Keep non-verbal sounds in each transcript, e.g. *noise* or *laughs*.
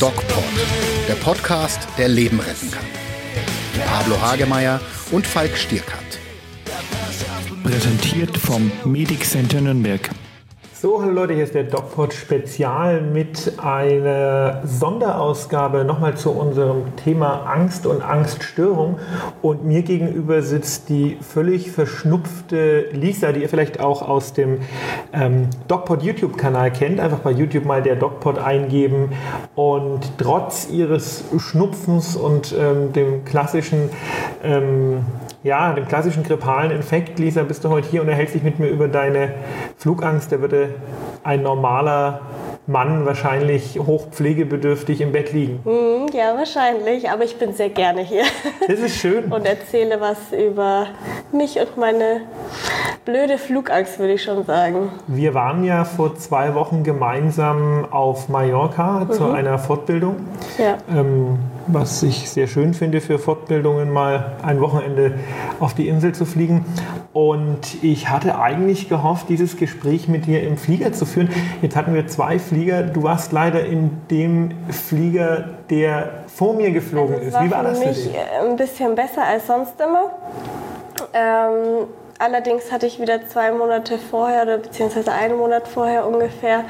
DocPod, der Podcast, der Leben retten kann. Mit Pablo Hagemeyer und Falk Stierkat. Präsentiert vom Medic Center Nürnberg. So, hallo Leute, hier ist der DocPod Spezial mit einer Sonderausgabe nochmal zu unserem Thema Angst und Angststörung. Und mir gegenüber sitzt die völlig verschnupfte Lisa, die ihr vielleicht auch aus dem ähm, DocPod YouTube-Kanal kennt. Einfach bei YouTube mal der DocPod eingeben. Und trotz ihres Schnupfens und ähm, dem klassischen ähm, ja, dem klassischen grippalen Infekt. Lisa, bist du heute hier und erhältst dich mit mir über deine Flugangst. Da würde ein normaler Mann wahrscheinlich hochpflegebedürftig im Bett liegen. Mm, ja, wahrscheinlich, aber ich bin sehr gerne hier. Das ist schön. und erzähle was über mich und meine blöde Flugangst, würde ich schon sagen. Wir waren ja vor zwei Wochen gemeinsam auf Mallorca mhm. zu einer Fortbildung. Ja. Ähm, was ich sehr schön finde für Fortbildungen, mal ein Wochenende auf die Insel zu fliegen. Und ich hatte eigentlich gehofft, dieses Gespräch mit dir im Flieger zu führen. Jetzt hatten wir zwei Flieger. Du warst leider in dem Flieger, der vor mir geflogen also ist. Wie war das für dich? Ein bisschen besser als sonst immer. Ähm, Allerdings hatte ich wieder zwei Monate vorher oder beziehungsweise einen Monat vorher ungefähr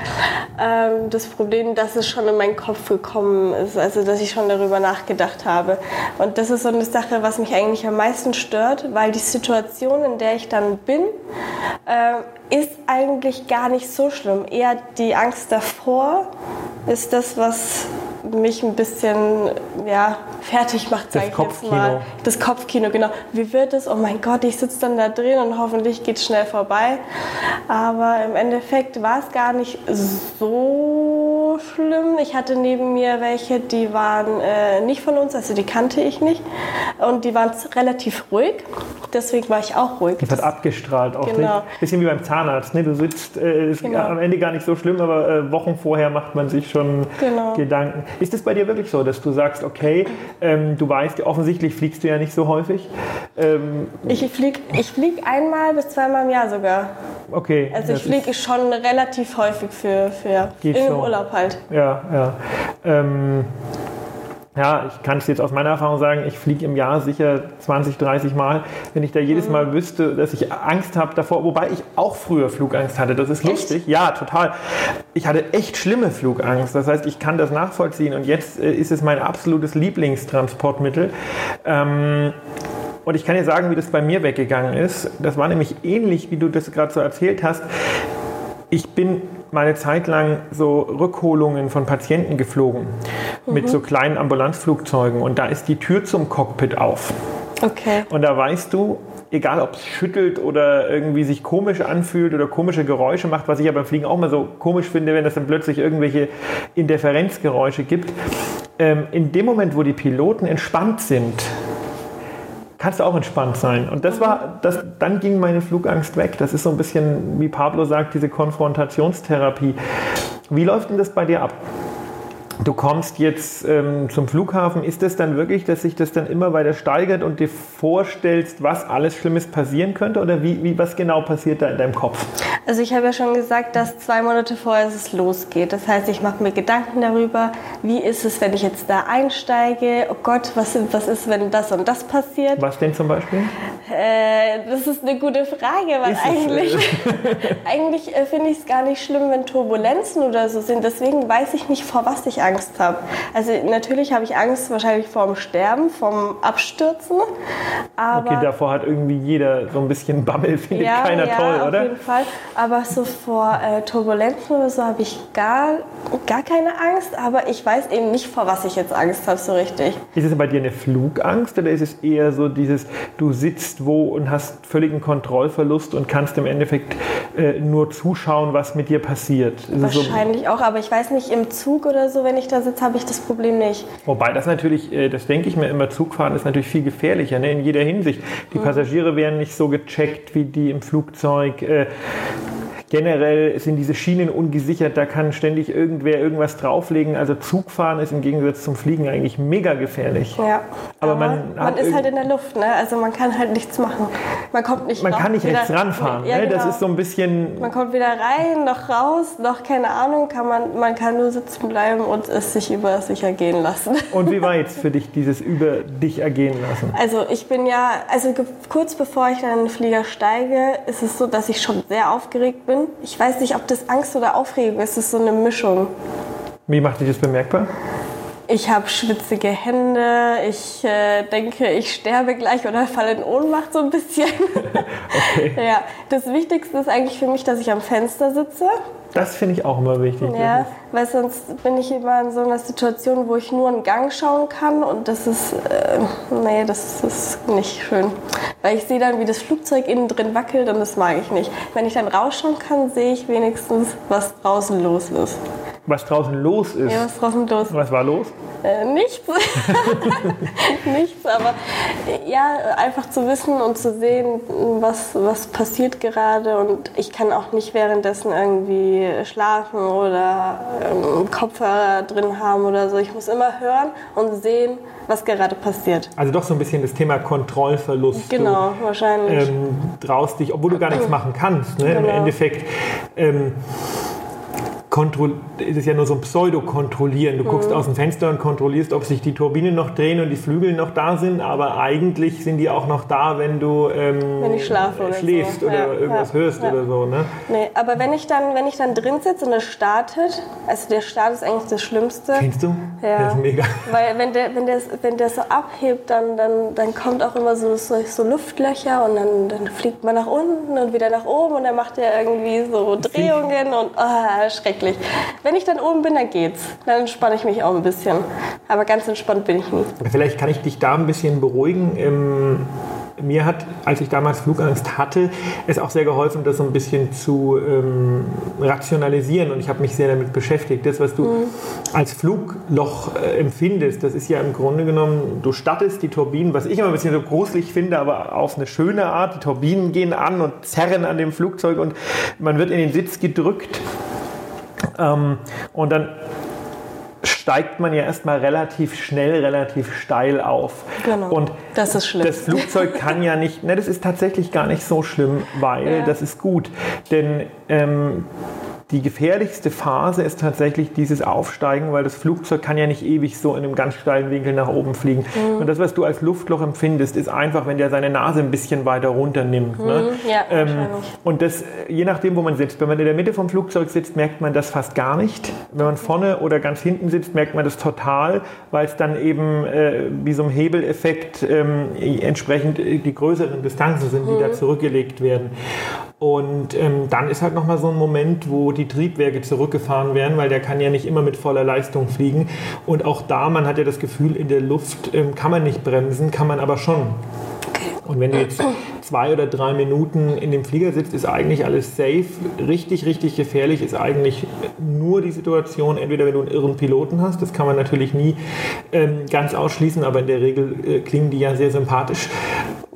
ähm, das Problem, dass es schon in meinen Kopf gekommen ist, also dass ich schon darüber nachgedacht habe. Und das ist so eine Sache, was mich eigentlich am meisten stört, weil die Situation, in der ich dann bin, äh, ist eigentlich gar nicht so schlimm. Eher die Angst davor ist das, was mich ein bisschen ja, fertig macht, sage ich jetzt mal. Das Kopfkino, genau. Wie wird es? Oh mein Gott, ich sitze dann da drin und hoffentlich geht es schnell vorbei. Aber im Endeffekt war es gar nicht so schlimm. Ich hatte neben mir welche, die waren äh, nicht von uns, also die kannte ich nicht. Und die waren relativ ruhig. Deswegen war ich auch ruhig. Das hat abgestrahlt auch. Genau. Nicht? Bisschen wie beim Zahnarzt. Ne? Du sitzt, äh, ist genau. am Ende gar nicht so schlimm, aber äh, Wochen vorher macht man sich schon genau. Gedanken. Ist es bei dir wirklich so, dass du sagst, okay, ähm, du weißt, offensichtlich fliegst du ja nicht so häufig? Ähm, ich fliege ich flieg einmal bis zweimal im Jahr sogar. Okay. Also ich fliege schon relativ häufig für, für im so. Urlaub halt. Ja, ja. Ähm, ja, ich kann es jetzt aus meiner Erfahrung sagen, ich fliege im Jahr sicher 20, 30 Mal. Wenn ich da jedes Mal wüsste, dass ich Angst habe davor, wobei ich auch früher Flugangst hatte, das ist lustig. Echt? Ja, total. Ich hatte echt schlimme Flugangst. Das heißt, ich kann das nachvollziehen und jetzt äh, ist es mein absolutes Lieblingstransportmittel. Ähm, und ich kann dir sagen, wie das bei mir weggegangen ist. Das war nämlich ähnlich, wie du das gerade so erzählt hast. Ich bin meine Zeit lang so Rückholungen von Patienten geflogen mhm. mit so kleinen Ambulanzflugzeugen und da ist die Tür zum Cockpit auf. Okay. Und da weißt du, egal ob es schüttelt oder irgendwie sich komisch anfühlt oder komische Geräusche macht, was ich ja beim Fliegen auch mal so komisch finde, wenn es dann plötzlich irgendwelche Interferenzgeräusche gibt. Ähm, in dem Moment, wo die Piloten entspannt sind, kannst du auch entspannt sein. Und das war, das, dann ging meine Flugangst weg. Das ist so ein bisschen, wie Pablo sagt, diese Konfrontationstherapie. Wie läuft denn das bei dir ab? Du kommst jetzt ähm, zum Flughafen. Ist es dann wirklich, dass sich das dann immer weiter steigert und dir vorstellst, was alles Schlimmes passieren könnte? Oder wie, wie was genau passiert da in deinem Kopf? Also ich habe ja schon gesagt, dass zwei Monate vorher es losgeht. Das heißt, ich mache mir Gedanken darüber, wie ist es, wenn ich jetzt da einsteige? Oh Gott, was, was ist, wenn das und das passiert? Was denn zum Beispiel? Äh, das ist eine gute Frage, weil ist eigentlich, *laughs* eigentlich äh, finde ich es gar nicht schlimm, wenn Turbulenzen oder so sind. Deswegen weiß ich nicht, vor was ich Angst habe. Also natürlich habe ich Angst wahrscheinlich vor dem Sterben, vom Abstürzen. Aber okay, davor hat irgendwie jeder so ein bisschen Bammel, findet ja, keiner ja, toll, oder? auf jeden Fall. Aber so vor äh, Turbulenzen oder so habe ich gar, gar keine Angst. Aber ich weiß eben nicht, vor was ich jetzt Angst habe, so richtig. Ist es bei dir eine Flugangst oder ist es eher so dieses, du sitzt wo und hast völligen Kontrollverlust und kannst im Endeffekt äh, nur zuschauen, was mit dir passiert? Wahrscheinlich so auch, aber ich weiß nicht, im Zug oder so, wenn wenn ich da sitze, habe ich das Problem nicht. Wobei das natürlich, äh, das denke ich mir immer, Zugfahren ist natürlich viel gefährlicher, ne, in jeder Hinsicht. Die mhm. Passagiere werden nicht so gecheckt wie die im Flugzeug. Äh, generell sind diese Schienen ungesichert, da kann ständig irgendwer irgendwas drauflegen. Also Zugfahren ist im Gegensatz zum Fliegen eigentlich mega gefährlich. Ja. Aber Aber man man, ist halt in der Luft, ne? Also man kann halt nichts machen. Man kommt nicht Man raus, kann nicht wieder- rechts ranfahren. Ja, ne? Das genau. ist so ein bisschen. Man kommt weder rein noch raus, noch keine Ahnung, kann man, man kann nur sitzen bleiben und es sich über sich ergehen lassen. *laughs* Und wie war jetzt für dich dieses über dich ergehen lassen? Also ich bin ja, also kurz bevor ich dann in den Flieger steige, ist es so, dass ich schon sehr aufgeregt bin. Ich weiß nicht, ob das Angst oder Aufregung ist, es ist so eine Mischung. Wie macht sich das bemerkbar? Ich habe schwitzige Hände, ich äh, denke, ich sterbe gleich oder falle in Ohnmacht so ein bisschen. *laughs* Ja, das Wichtigste ist eigentlich für mich, dass ich am Fenster sitze. Das finde ich auch immer wichtig. Ja, weil sonst bin ich immer in so einer Situation, wo ich nur einen Gang schauen kann und das ist, äh, nee, das ist nicht schön. Weil ich sehe dann, wie das Flugzeug innen drin wackelt und das mag ich nicht. Wenn ich dann rausschauen kann, sehe ich wenigstens, was draußen los ist. Was draußen los ist. Ja, was draußen los ist. Was war los? Äh, nichts. *laughs* nichts, aber ja, einfach zu wissen und zu sehen, was, was passiert gerade. Und ich kann auch nicht währenddessen irgendwie schlafen oder ähm, Kopfhörer drin haben oder so. Ich muss immer hören und sehen, was gerade passiert. Also doch so ein bisschen das Thema Kontrollverlust. Genau, wahrscheinlich. Du ähm, traust dich, obwohl du gar nichts machen kannst. Ne? Im Genau. Endeffekt ähm, kontroll- ist ja nur so ein Pseudo-Kontrollieren. Du Mhm. guckst aus dem Fenster und kontrollierst, ob sich die Turbinen noch drehen und die Flügel noch da sind, aber eigentlich sind die auch noch da, wenn du ähm, Wenn ich schlafe oder schläfst so. oder Ja, irgendwas ja, hörst ja. oder so. Ne? Nee, aber wenn ich dann, wenn ich dann drin sitze und es startet, also der Start ist eigentlich das Schlimmste. Kennst du? Ja. Das ist mega. Weil wenn der, wenn der, wenn der so abhebt, dann, dann, dann kommt auch immer so, so, so Luftlöcher und dann, dann fliegt man nach unten und wieder nach oben und dann macht er irgendwie so Drehungen und ah, schrecklich. Wenn ich dann oben bin, dann geht's. Dann entspanne ich mich auch ein bisschen. Aber ganz entspannt bin ich nie. Vielleicht kann ich dich da ein bisschen beruhigen. Ähm, mir hat, als ich damals Flugangst hatte, es auch sehr geholfen, das so ein bisschen zu ähm, rationalisieren. Und ich habe mich sehr damit beschäftigt. Das, was du als Flugloch äh, empfindest, das ist ja im Grunde genommen, du stattest die Turbinen, was ich immer ein bisschen so gruselig finde, aber auf eine schöne Art. Die Turbinen gehen an und zerren an dem Flugzeug und man wird in den Sitz gedrückt. Ähm, und dann steigt man ja erstmal relativ schnell, relativ steil auf. Genau. Und Das ist schlimm. das Flugzeug kann ja nicht, ne, das ist tatsächlich gar nicht so schlimm, weil Ja. das ist gut. Denn ähm, die gefährlichste Phase ist tatsächlich dieses Aufsteigen, weil das Flugzeug kann ja nicht ewig so in einem ganz steilen Winkel nach oben fliegen. Mhm. Und das, was du als Luftloch empfindest, ist einfach, wenn der seine Nase ein bisschen weiter runternimmt. Ne? Mhm. Ja, Ähm, und das, je nachdem, wo man sitzt. Wenn man in der Mitte vom Flugzeug sitzt, merkt man das fast gar nicht. Wenn man vorne oder ganz hinten sitzt, merkt man das total, weil es dann eben äh, wie so ein Hebeleffekt ähm, entsprechend äh, die größeren Distanzen sind, die da zurückgelegt werden. Und ähm, dann ist halt nochmal so ein Moment, wo die Triebwerke zurückgefahren werden, weil der kann ja nicht immer mit voller Leistung fliegen. Und auch da, man hat ja das Gefühl, in der Luft ähm, kann man nicht bremsen, kann man aber schon. Und wenn du jetzt zwei oder drei Minuten in dem Flieger sitzt, ist eigentlich alles safe. Richtig, richtig gefährlich ist eigentlich nur die Situation, entweder wenn du einen irren Piloten hast, das kann man natürlich nie ähm, ganz ausschließen, aber in der Regel äh, klingen die ja sehr sympathisch.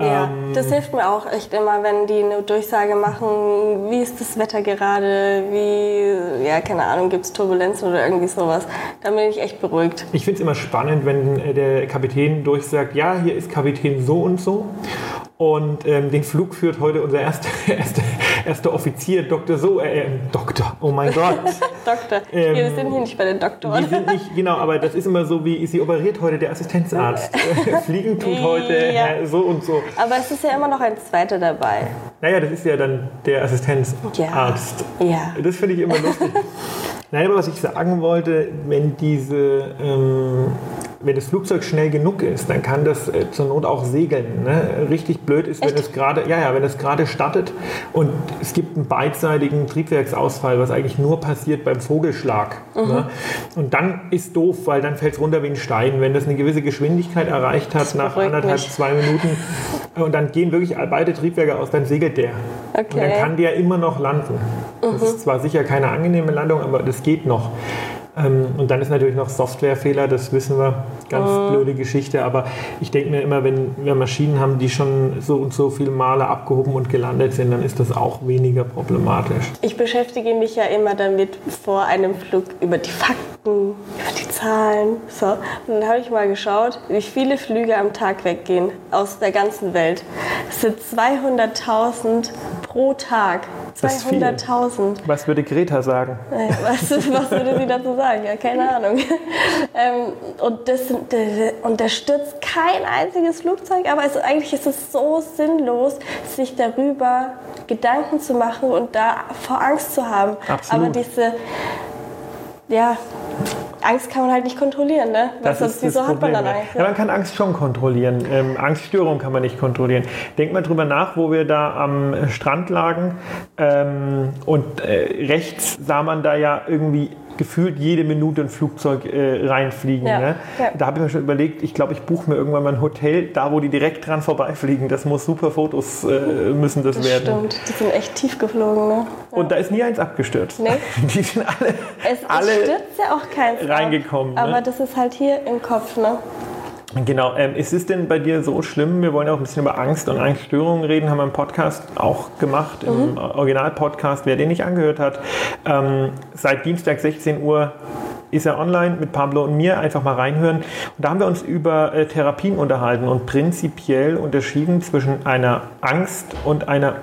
Ja, Ähm, das hilft mir auch echt immer, wenn die eine Durchsage machen, wie ist das Wetter gerade, wie, ja, keine Ahnung, gibt es Turbulenzen oder irgendwie sowas. Dann bin ich echt beruhigt. Ich finde es immer spannend, wenn äh, der Kapitän durchsagt, ja, hier ist Kapitän so und so. Und ähm, den Flug führt heute unser erster, *laughs* erster, erster Offizier, Dr. So, äh, äh, Doktor, oh mein Gott. *laughs* Doktor, Ähm, wir sind hier nicht bei den Doktoren. Die sind nicht, genau, aber das ist immer so, wie sie operiert heute der Assistenzarzt. *laughs* Fliegen tut heute Ja. äh, so und so. Aber es ist ja immer noch ein zweiter dabei. Naja, das ist ja dann der Assistenzarzt. Ja. Das finde ich immer lustig. *laughs* Nein, aber was ich sagen wollte, wenn diese, ähm, wenn das Flugzeug schnell genug ist, dann kann das äh, zur Not auch segeln. Ne? Richtig blöd ist, wenn es gerade, ja, ja, wenn es gerade startet und es gibt einen beidseitigen Triebwerksausfall, was eigentlich nur passiert beim Vogelschlag. Ne? Und dann ist doof, weil dann fällt es runter wie ein Stein. Wenn das eine gewisse Geschwindigkeit erreicht hat, nach anderthalb, mich. zwei Minuten, und dann gehen wirklich beide Triebwerke aus, dann segelt der. Und dann Okay. kann der immer noch landen. Das ist zwar sicher keine angenehme Landung, aber das geht noch. Ähm, und dann ist natürlich noch Softwarefehler, das wissen wir, ganz mhm. blöde Geschichte. Aber ich denke mir immer, wenn wir Maschinen haben, die schon so und so viele Male abgehoben und gelandet sind, dann ist das auch weniger problematisch. Ich beschäftige mich ja immer damit vor einem Flug über die Fakten, über die Zahlen. So. Und dann habe ich mal geschaut, wie viele Flüge am Tag weggehen aus der ganzen Welt. Es sind 200.000 pro Tag. 200.000. Was würde Greta sagen? Was, *laughs* was, würde sie dazu sagen? Ja, keine Ahnung. *laughs* Ähm, und, das, und da stürzt kein einziges Flugzeug, aber es, eigentlich ist es so sinnlos, sich darüber Gedanken zu machen und da vor Angst zu haben. Absolut. Aber diese, ja, Angst kann man halt nicht kontrollieren, ne? Was das ist wieso hat man dann Angst? Ja. ja. man kann Angst schon kontrollieren. Ähm, Angststörung kann man nicht kontrollieren. Denk mal drüber nach, wo wir da am Strand lagen ähm, und äh, rechts sah man da ja irgendwie gefühlt jede Minute ein Flugzeug äh, reinfliegen. Ja, ne? ja. Da habe ich mir schon überlegt, ich glaube, ich buche mir irgendwann mal ein Hotel, da wo die direkt dran vorbeifliegen. Das muss super Fotos äh, müssen das, das werden. Stimmt, die sind echt tief geflogen. Ne? Ja. Und da ist nie eins abgestürzt. Nee. *laughs* Die sind alle, es, alle stürzt ja auch keins reingekommen. Ab, ne? aber das ist halt hier im Kopf. Ne? Genau. Ähm, ist es denn bei dir so schlimm? Wir wollen ja auch ein bisschen über Angst und Angststörungen reden, haben wir im Podcast auch gemacht, im mhm. Original-Podcast, wer den nicht angehört hat. Ähm, seit Dienstag 16 Uhr ist er online mit Pablo und mir. Einfach mal reinhören. Und da haben wir uns über äh, Therapien unterhalten und prinzipiell unterschieden zwischen einer Angst und einer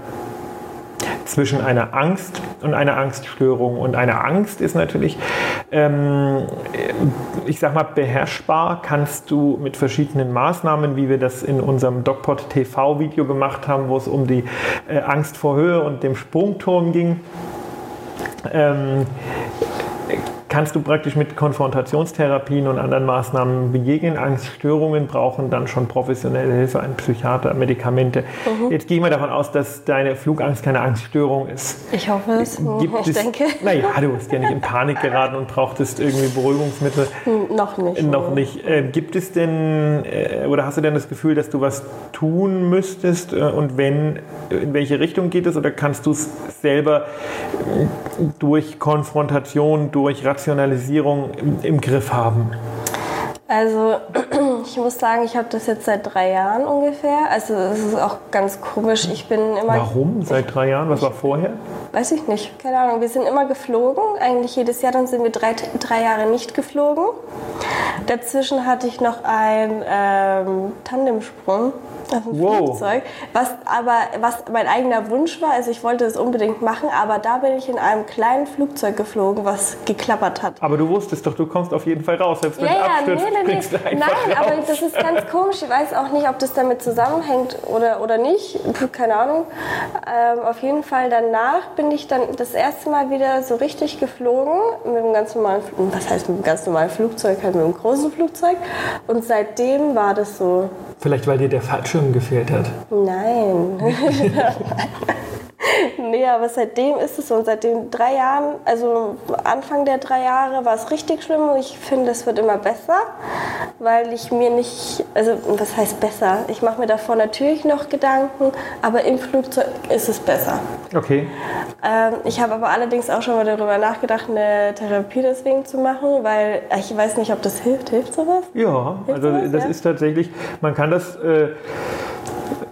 zwischen einer Angst und einer Angststörung. Und eine Angst ist natürlich, ähm, ich sag mal, beherrschbar kannst du mit verschiedenen Maßnahmen, wie wir das in unserem DocPod TV-Video gemacht haben, wo es um die äh, Angst vor Höhe und dem Sprungturm ging. Ähm, kannst du praktisch mit Konfrontationstherapien und anderen Maßnahmen begegnen. Angststörungen brauchen dann schon professionelle Hilfe, ein Psychiater, Medikamente. Mhm. Jetzt gehe ich mal davon aus, dass deine Flugangst keine Angststörung ist. Ich hoffe es. Gibt ich es, denke. Naja, du bist ja nicht in Panik geraten und brauchtest irgendwie Beruhigungsmittel. Hm, noch nicht. Noch nicht. Äh, gibt es denn, äh, oder hast du denn das Gefühl, dass du was tun müsstest? Äh, und wenn, in welche Richtung geht es? Oder kannst du es selber äh, durch Konfrontation, durch Rationalisierung Rationalisierung im, im Griff haben? Also *clears throat* ich muss sagen, ich habe das jetzt seit drei Jahren ungefähr. Also es ist auch ganz komisch. Ich bin immer. Warum? Seit drei Jahren? Was war vorher? Weiß ich nicht. Keine Ahnung. Wir sind immer geflogen. Eigentlich jedes Jahr. Dann sind wir drei, drei Jahre nicht geflogen. Dazwischen hatte ich noch einen ähm, Tandemsprung auf dem wow. Flugzeug, was aber was mein eigener Wunsch war. Also ich wollte es unbedingt machen, aber da bin ich in einem kleinen Flugzeug geflogen, was geklappert hat. Aber du wusstest doch, du kommst auf jeden Fall raus, selbst wenn ja, ja, abstürzt, nee, nee, nee. Nein, raus. aber das ist ganz komisch. Ich weiß auch nicht, ob das damit zusammenhängt oder, oder nicht. Keine Ahnung. Ähm, auf jeden Fall danach bin ich dann das erste Mal wieder so richtig geflogen mit einem ganz normalen, was heißt mit einem ganz normalen Flugzeug, halt mit einem großen Flugzeug. Und seitdem war das so. Vielleicht weil dir der Fallschirm gefehlt hat. Nein. *laughs* *laughs* nee, aber seitdem ist es so. Und seit den drei Jahren, also Anfang der drei Jahre, war es richtig schlimm. Und ich finde, es wird immer besser, weil ich mir nicht, also was heißt besser? Ich mache mir davor natürlich noch Gedanken, aber im Flugzeug ist es besser. Okay. Ähm, ich habe aber allerdings auch schon mal darüber nachgedacht, eine Therapie deswegen zu machen, weil ich weiß nicht, ob das hilft. Hilft sowas? Ja, hilft also sowas? das ja? ist tatsächlich, man kann das. Äh,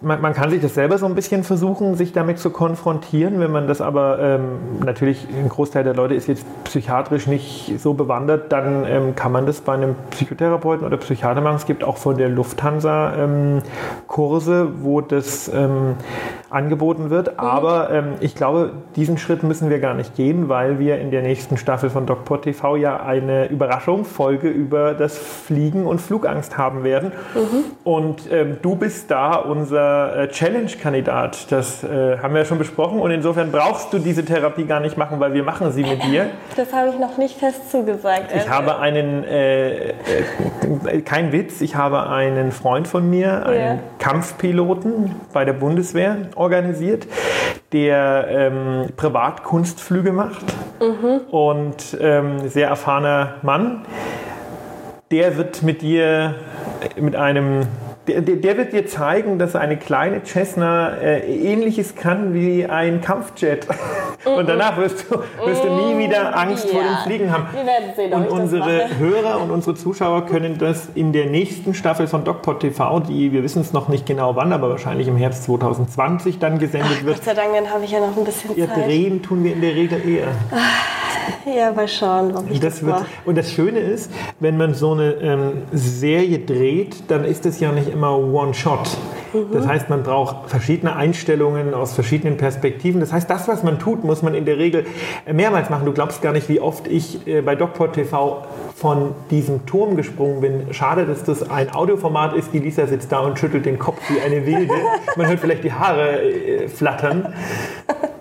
man, man, kann sich das selber so ein bisschen versuchen, sich damit zu konfrontieren. Wenn man das aber ähm, natürlich, ein Großteil der Leute ist jetzt psychiatrisch nicht so bewandert, dann ähm, kann man das bei einem Psychotherapeuten oder Psychiater machen. Es gibt auch von der Lufthansa ähm, Kurse, wo das ähm, angeboten wird. Mhm. Aber ähm, ich glaube, diesen Schritt müssen wir gar nicht gehen, weil wir in der nächsten Staffel von DocPort TV ja eine Überraschungsfolge über das Fliegen und Flugangst haben werden. Mhm. Und ähm, du bist da unser äh, Challenge-Kandidat. Das äh, haben wir ja schon besprochen. Und insofern brauchst du diese Therapie gar nicht machen, weil wir machen sie mit dir. Das habe ich noch nicht fest zugesagt. Ich habe einen, äh, äh, kein Witz, ich habe einen Freund von mir, einen ja. Kampfpiloten bei der Bundeswehr organisiert, der ähm, Privatkunstflüge macht mhm. und ähm, sehr erfahrener Mann. Der wird mit dir mit einem der, der, der, wird dir zeigen, dass eine kleine Cessna äh, ähnliches kann wie ein Kampfjet. *laughs* und danach wirst du, wirst du nie wieder Angst ja. vor dem Fliegen haben. Wir werden sehen, und unsere *laughs* Hörer und unsere Zuschauer können das in der nächsten Staffel von DocPod TV, die wir wissen es noch nicht genau wann, aber wahrscheinlich im Herbst 2020 dann gesendet Ach, wird. Gott sei Dank, dann habe ich ja noch ein bisschen ja, Zeit. Drehen tun wir in der Regel eher. *laughs* Ja, mal schauen, ob ich das, das wird, Und das Schöne ist, wenn man so eine ähm, Serie dreht, dann ist es ja nicht immer One-Shot. Mhm. Das heißt, man braucht verschiedene Einstellungen aus verschiedenen Perspektiven. Das heißt, das, was man tut, muss man in der Regel mehrmals machen. Du glaubst gar nicht, wie oft ich äh, bei DocPod TV von diesem Turm gesprungen bin. Schade, dass das ein Audioformat ist. Die Lisa sitzt da und schüttelt den Kopf wie eine Wilde. *laughs* Man hört vielleicht die Haare äh, flattern. *laughs*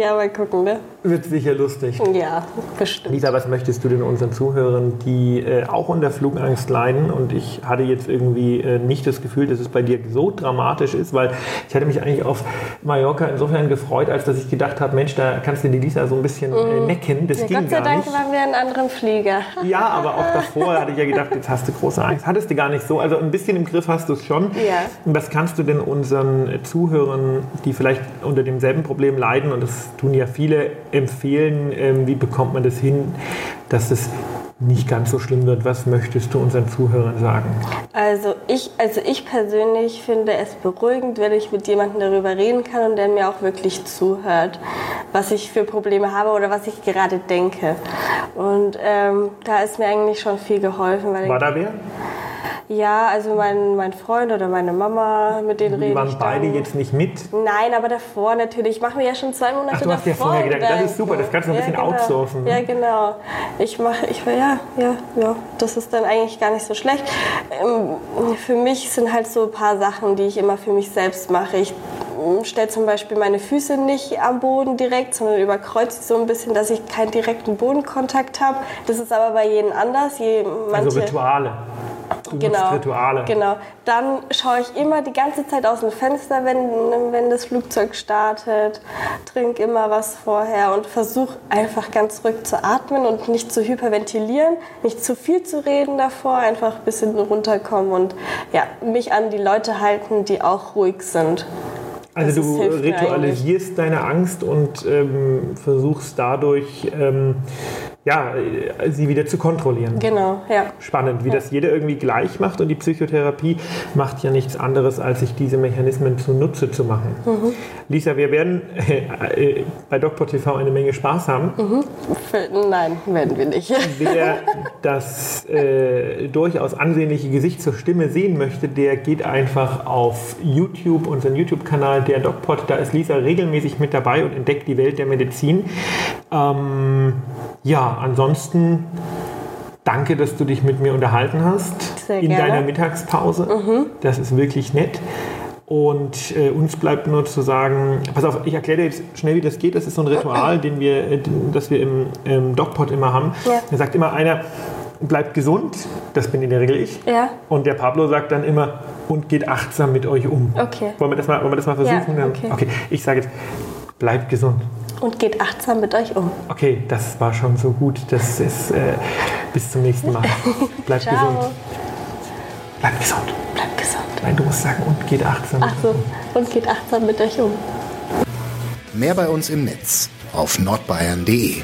ja, mal gucken, ne? Wird sicher lustig. Ja, bestimmt. Lisa, was möchtest du denn unseren Zuhörern, die äh, auch unter Flugangst leiden? Und ich hatte jetzt irgendwie äh, nicht das Gefühl, dass es bei dir so dramatisch ist, weil ich hatte mich eigentlich auf Mallorca insofern gefreut, als dass ich gedacht habe, Mensch, da kannst du die Lisa so ein bisschen äh, mm. necken. Das ja, ging Gott sei Dank nicht. waren wir in anderen Flieger. Ja, aber auch davor hatte ich ja gedacht, jetzt hast du große Angst. Hattest du gar nicht so. Also ein bisschen im Griff hast du es schon. Ja. Was kannst du denn unseren Zuhörern, die vielleicht unter demselben Problem leiden, und das tun ja viele, empfehlen? Ähm, wie bekommt man das hin, dass es nicht ganz so schlimm wird. Was möchtest du unseren Zuhörern sagen? Also ich, also ich persönlich finde es beruhigend, wenn ich mit jemandem darüber reden kann und der mir auch wirklich zuhört, was ich für Probleme habe oder was ich gerade denke. Und ähm, da ist mir eigentlich schon viel geholfen. Weil War da wer? Ja, also mein, mein Freund oder meine Mama, mit denen rede ich. waren beide jetzt nicht mit? Nein, aber davor natürlich. Ich mache mir ja schon zwei Monate Ach, du hast ja vorher gedacht, das ist super, das kannst du ein ja, bisschen genau. outsourcen. Ja, genau. Ich mache, ich ja, ja, ja, das ist dann eigentlich gar nicht so schlecht. Ähm, für mich sind halt so ein paar Sachen, die ich immer für mich selbst mache. Ich stelle zum Beispiel meine Füße nicht am Boden direkt, sondern überkreuze so ein bisschen, dass ich keinen direkten Bodenkontakt habe. Das ist aber bei jedem anders. Je, also Rituale. Du genau. Genau. Dann schaue ich immer die ganze Zeit aus dem Fenster, wenn, wenn das Flugzeug startet. Trinke immer was vorher und versuche einfach ganz ruhig zu atmen und nicht zu hyperventilieren, nicht zu viel zu reden davor, einfach ein bisschen runterkommen und ja, mich an die Leute halten, die auch ruhig sind. Also du ritualisierst deine Angst und ähm, versuchst dadurch ähm, ja, sie wieder zu kontrollieren. Genau, ja. Spannend, wie ja. das jeder irgendwie gleich macht und die Psychotherapie macht ja nichts anderes, als sich diese Mechanismen zunutze zu machen. Mhm. Lisa, wir werden äh, bei DocPort TV eine Menge Spaß haben. Mhm. Nein, werden wir nicht. *laughs* Wer das äh, durchaus ansehnliche Gesicht zur Stimme sehen möchte, der geht einfach auf YouTube, unseren YouTube-Kanal, der DocPort. Da ist Lisa regelmäßig mit dabei und entdeckt die Welt der Medizin. Ähm, ja, ansonsten danke, dass du dich mit mir unterhalten hast Sehr in gerne. deiner Mittagspause. Mhm. Das ist wirklich nett. Und äh, uns bleibt nur zu sagen, pass auf, ich erkläre dir jetzt schnell, wie das geht. Das ist so ein Ritual, *clears throat* den wir, äh, das wir im, im DocPod immer haben. Ja. Da sagt immer einer, bleibt gesund, das bin in der Regel ich. Ja. Und der Pablo sagt dann immer, und geht achtsam mit euch um. Okay. Wollen wir das mal, wollen wir das mal versuchen? Ja, okay. okay, ich sage jetzt, bleibt gesund und geht achtsam mit euch um. Okay, das war schon so gut. Das ist äh, bis zum nächsten Mal. *laughs* Bleibt Ciao. gesund. Bleibt gesund. Bleibt gesund. Nein, du musst sagen, und geht achtsam. Ach so, und geht achtsam mit euch um. Mehr bei uns im Netz auf nordbayern.de.